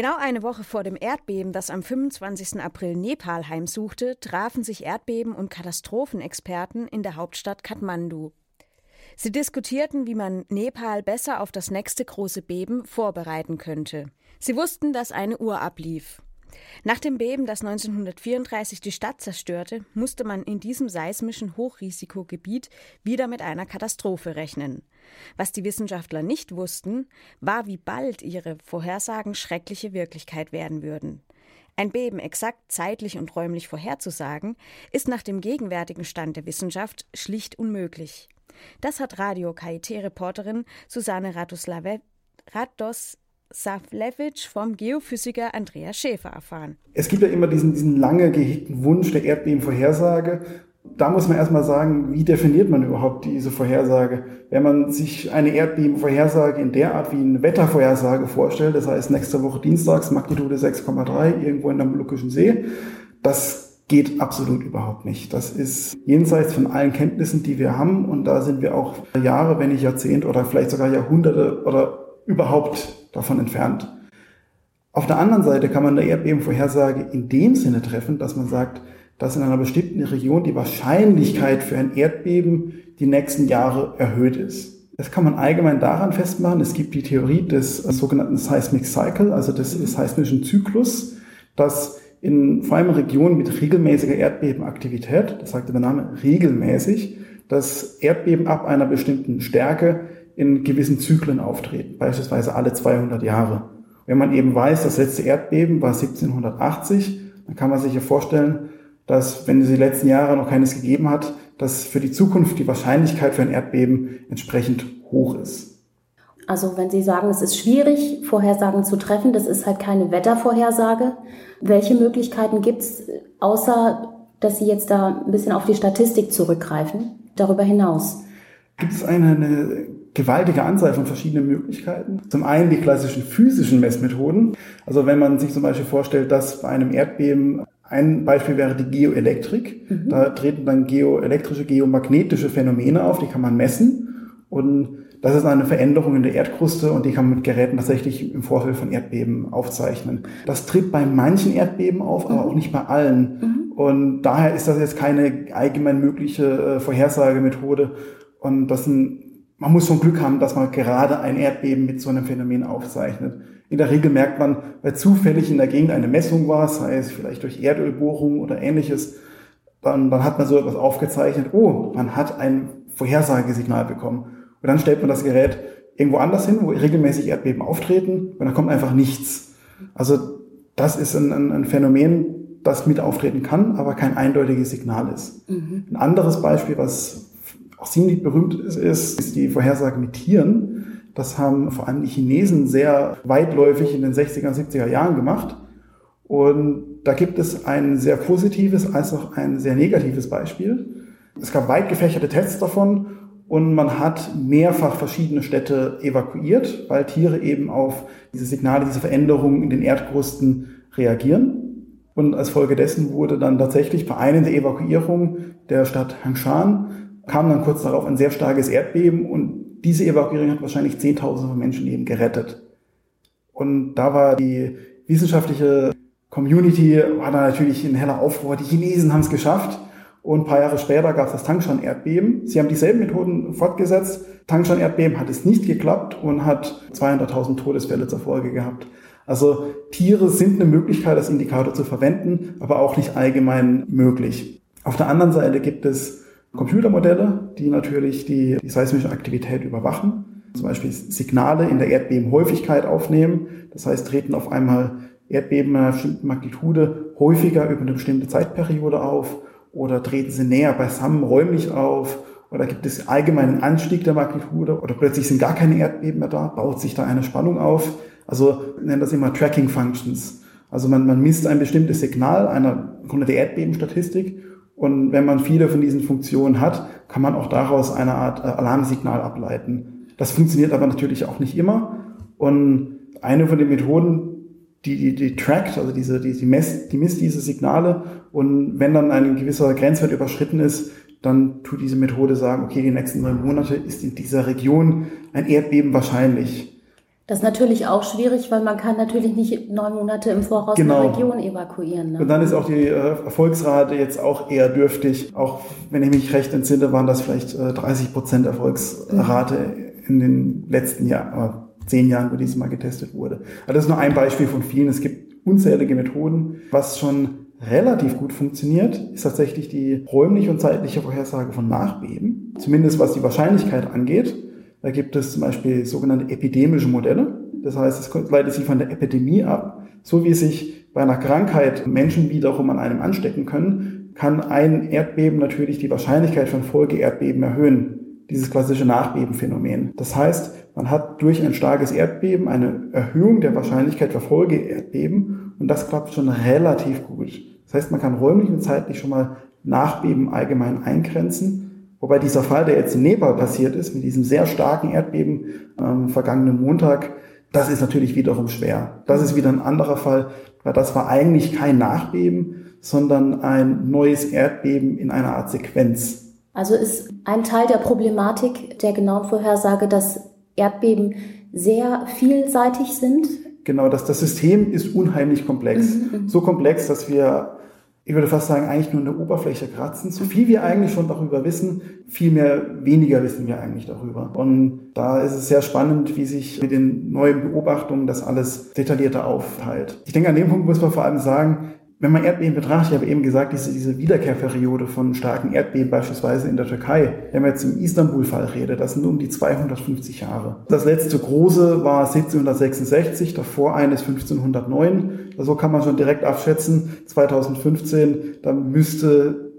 Genau eine Woche vor dem Erdbeben, das am 25. April Nepal heimsuchte, trafen sich Erdbeben- und Katastrophenexperten in der Hauptstadt Kathmandu. Sie diskutierten, wie man Nepal besser auf das nächste große Beben vorbereiten könnte. Sie wussten, dass eine Uhr ablief. Nach dem Beben, das 1934 die Stadt zerstörte, musste man in diesem seismischen Hochrisikogebiet wieder mit einer Katastrophe rechnen. Was die Wissenschaftler nicht wussten, war, wie bald ihre Vorhersagen schreckliche Wirklichkeit werden würden. Ein Beben exakt zeitlich und räumlich vorherzusagen, ist nach dem gegenwärtigen Stand der Wissenschaft schlicht unmöglich. Das hat Radio KIT-Reporterin Susanne Radoslawe Rados Savlevich vom Geophysiker Andreas Schäfer erfahren. Es gibt ja immer diesen, diesen lange gehegten Wunsch der Erdbebenvorhersage. Da muss man erstmal sagen, wie definiert man überhaupt diese Vorhersage? Wenn man sich eine Erdbebenvorhersage in der Art wie eine Wettervorhersage vorstellt, das heißt nächste Woche Dienstags Magnitude 6,3 irgendwo in der Molukkischen See, das geht absolut überhaupt nicht. Das ist jenseits von allen Kenntnissen, die wir haben und da sind wir auch Jahre, wenn nicht Jahrzehnte oder vielleicht sogar Jahrhunderte oder überhaupt davon entfernt. Auf der anderen Seite kann man eine Erdbebenvorhersage in dem Sinne treffen, dass man sagt, dass in einer bestimmten Region die Wahrscheinlichkeit für ein Erdbeben die nächsten Jahre erhöht ist. Das kann man allgemein daran festmachen. Es gibt die Theorie des sogenannten Seismic Cycle, also des seismischen Zyklus, dass in vor allem Regionen mit regelmäßiger Erdbebenaktivität, das sagte der Name regelmäßig, das Erdbeben ab einer bestimmten Stärke in gewissen Zyklen auftreten, beispielsweise alle 200 Jahre. Wenn man eben weiß, das letzte Erdbeben war 1780, dann kann man sich ja vorstellen, dass wenn es die letzten Jahre noch keines gegeben hat, dass für die Zukunft die Wahrscheinlichkeit für ein Erdbeben entsprechend hoch ist. Also wenn Sie sagen, es ist schwierig, Vorhersagen zu treffen, das ist halt keine Wettervorhersage. Welche Möglichkeiten gibt es, außer dass Sie jetzt da ein bisschen auf die Statistik zurückgreifen, darüber hinaus? Gibt es eine, eine gewaltige Anzahl von verschiedenen Möglichkeiten. Zum einen die klassischen physischen Messmethoden. Also wenn man sich zum Beispiel vorstellt, dass bei einem Erdbeben ein Beispiel wäre die Geoelektrik. Mhm. Da treten dann geoelektrische, geomagnetische Phänomene auf, die kann man messen. Und das ist eine Veränderung in der Erdkruste und die kann man mit Geräten tatsächlich im Vorfeld von Erdbeben aufzeichnen. Das tritt bei manchen Erdbeben auf, aber mhm. auch nicht bei allen. Mhm. Und daher ist das jetzt keine allgemein mögliche äh, Vorhersagemethode. Und das sind man muss schon Glück haben, dass man gerade ein Erdbeben mit so einem Phänomen aufzeichnet. In der Regel merkt man, weil zufällig in der Gegend eine Messung war, sei es vielleicht durch Erdölbohrung oder ähnliches, dann, dann hat man so etwas aufgezeichnet, oh, man hat ein Vorhersagesignal bekommen. Und dann stellt man das Gerät irgendwo anders hin, wo regelmäßig Erdbeben auftreten, und dann kommt einfach nichts. Also das ist ein, ein, ein Phänomen, das mit auftreten kann, aber kein eindeutiges Signal ist. Mhm. Ein anderes Beispiel, was auch ziemlich berühmt ist, ist die Vorhersage mit Tieren. Das haben vor allem die Chinesen sehr weitläufig in den 60er, 70er Jahren gemacht. Und da gibt es ein sehr positives als auch ein sehr negatives Beispiel. Es gab weit gefächerte Tests davon und man hat mehrfach verschiedene Städte evakuiert, weil Tiere eben auf diese Signale, diese Veränderungen in den Erdkrusten reagieren. Und als Folge dessen wurde dann tatsächlich bei einer der Evakuierungen der Stadt Hangshan kam dann kurz darauf ein sehr starkes Erdbeben und diese Evakuierung hat wahrscheinlich Zehntausende von Menschenleben gerettet. Und da war die wissenschaftliche Community, war da natürlich in heller Aufruhr. Die Chinesen haben es geschafft. Und ein paar Jahre später gab es das Tangshan-Erdbeben. Sie haben dieselben Methoden fortgesetzt. Tangshan-Erdbeben hat es nicht geklappt und hat 200.000 Todesfälle zur Folge gehabt. Also Tiere sind eine Möglichkeit, als Indikator zu verwenden, aber auch nicht allgemein möglich. Auf der anderen Seite gibt es Computermodelle, die natürlich die, die seismische Aktivität überwachen, zum Beispiel Signale in der Erdbebenhäufigkeit aufnehmen. Das heißt, treten auf einmal Erdbeben einer bestimmten Magnitude häufiger über eine bestimmte Zeitperiode auf oder treten sie näher beisammen räumlich auf oder gibt es allgemeinen Anstieg der Magnitude oder plötzlich sind gar keine Erdbeben mehr da, baut sich da eine Spannung auf. Also nennen das immer Tracking Functions. Also man, man misst ein bestimmtes Signal einer Grunde der Erdbebenstatistik und wenn man viele von diesen Funktionen hat, kann man auch daraus eine Art äh, Alarmsignal ableiten. Das funktioniert aber natürlich auch nicht immer. Und eine von den Methoden, die, die, die trackt, also diese, die, die, messt, die misst diese Signale und wenn dann ein gewisser Grenzwert überschritten ist, dann tut diese Methode sagen, okay, die nächsten neun Monate ist in dieser Region ein Erdbeben wahrscheinlich. Das ist natürlich auch schwierig, weil man kann natürlich nicht neun Monate im Voraus genau. eine Region evakuieren. Ne? Und dann ist auch die äh, Erfolgsrate jetzt auch eher dürftig. Auch wenn ich mich recht entsinne, waren das vielleicht äh, 30 Prozent Erfolgsrate mhm. in den letzten Jahren, äh, zehn Jahren, wo dieses mal getestet wurde. Also das ist nur ein Beispiel von vielen. Es gibt unzählige Methoden. Was schon relativ gut funktioniert, ist tatsächlich die räumliche und zeitliche Vorhersage von Nachbeben. Zumindest was die Wahrscheinlichkeit angeht. Da gibt es zum Beispiel sogenannte epidemische Modelle. Das heißt, es leitet sich von der Epidemie ab. So wie sich bei einer Krankheit Menschen wiederum an einem anstecken können, kann ein Erdbeben natürlich die Wahrscheinlichkeit von Folgeerdbeben erhöhen. Dieses klassische Nachbebenphänomen. Das heißt, man hat durch ein starkes Erdbeben eine Erhöhung der Wahrscheinlichkeit für Folgeerdbeben und das klappt schon relativ gut. Das heißt, man kann räumlich und zeitlich schon mal Nachbeben allgemein eingrenzen Wobei dieser Fall, der jetzt in Nepal passiert ist, mit diesem sehr starken Erdbeben ähm, vergangenen Montag, das ist natürlich wiederum schwer. Das ist wieder ein anderer Fall, weil das war eigentlich kein Nachbeben, sondern ein neues Erdbeben in einer Art Sequenz. Also ist ein Teil der Problematik der genauen Vorhersage, dass Erdbeben sehr vielseitig sind? Genau, dass das System ist unheimlich komplex. Mhm, mhm. so komplex, dass wir ich würde fast sagen, eigentlich nur eine Oberfläche kratzen. So viel wir eigentlich schon darüber wissen, viel mehr weniger wissen wir eigentlich darüber. Und da ist es sehr spannend, wie sich mit den neuen Beobachtungen das alles detaillierter aufteilt. Ich denke, an dem Punkt muss man vor allem sagen, wenn man Erdbeben betrachtet, ich habe eben gesagt, diese, diese Wiederkehrperiode von starken Erdbeben beispielsweise in der Türkei, wenn man jetzt im Istanbul-Fall redet, das sind um die 250 Jahre. Das letzte große war 1766, davor eines 1509. So kann man schon direkt abschätzen, 2015, da müsste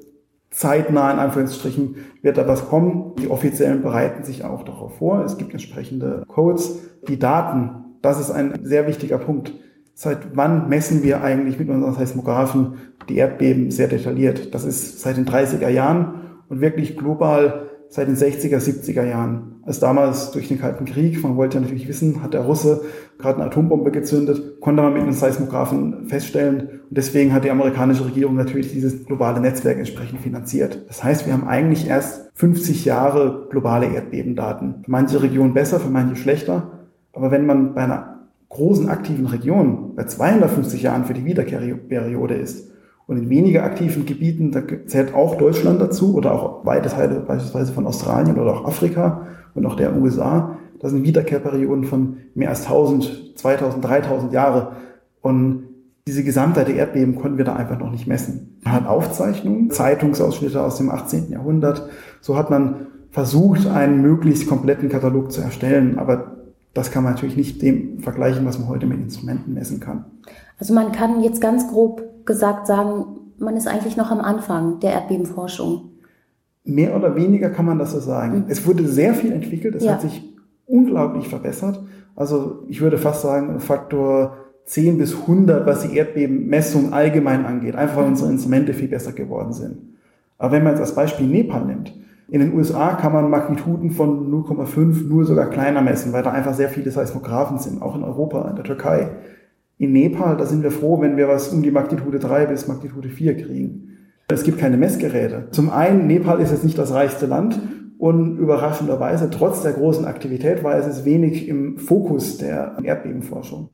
zeitnah in Anführungsstrichen wird da was kommen. Die Offiziellen bereiten sich auch darauf vor. Es gibt entsprechende Codes. Die Daten, das ist ein sehr wichtiger Punkt Seit wann messen wir eigentlich mit unseren Seismographen die Erdbeben sehr detailliert? Das ist seit den 30er Jahren und wirklich global seit den 60er, 70er Jahren. Als damals durch den Kalten Krieg, man wollte ja natürlich wissen, hat der Russe gerade eine Atombombe gezündet, konnte man mit einem Seismographen feststellen. Und deswegen hat die amerikanische Regierung natürlich dieses globale Netzwerk entsprechend finanziert. Das heißt, wir haben eigentlich erst 50 Jahre globale Erdbebendaten. Für manche Regionen besser, für manche schlechter. Aber wenn man bei einer großen aktiven Regionen bei 250 Jahren für die Wiederkehrperiode ist und in weniger aktiven Gebieten, da zählt auch Deutschland dazu oder auch weite Teile beispielsweise von Australien oder auch Afrika und auch der USA, das sind Wiederkehrperioden von mehr als 1000, 2000, 3000 Jahre und diese Gesamtheit der Erdbeben konnten wir da einfach noch nicht messen. Man hat Aufzeichnungen, Zeitungsausschnitte aus dem 18. Jahrhundert. So hat man versucht, einen möglichst kompletten Katalog zu erstellen, aber das kann man natürlich nicht dem vergleichen, was man heute mit Instrumenten messen kann. Also man kann jetzt ganz grob gesagt sagen, man ist eigentlich noch am Anfang der Erdbebenforschung. Mehr oder weniger kann man das so sagen. Mhm. Es wurde sehr viel entwickelt, es ja. hat sich unglaublich verbessert. Also ich würde fast sagen, Faktor 10 bis 100, was die Erdbebenmessung allgemein angeht, einfach weil mhm. unsere Instrumente viel besser geworden sind. Aber wenn man jetzt als Beispiel Nepal nimmt, in den USA kann man Magnituden von 0,5 nur sogar kleiner messen, weil da einfach sehr viele Seismographen sind, auch in Europa, in der Türkei. In Nepal, da sind wir froh, wenn wir was um die Magnitude 3 bis Magnitude 4 kriegen. Es gibt keine Messgeräte. Zum einen, Nepal ist jetzt nicht das reichste Land und überraschenderweise, trotz der großen Aktivität, war es wenig im Fokus der Erdbebenforschung.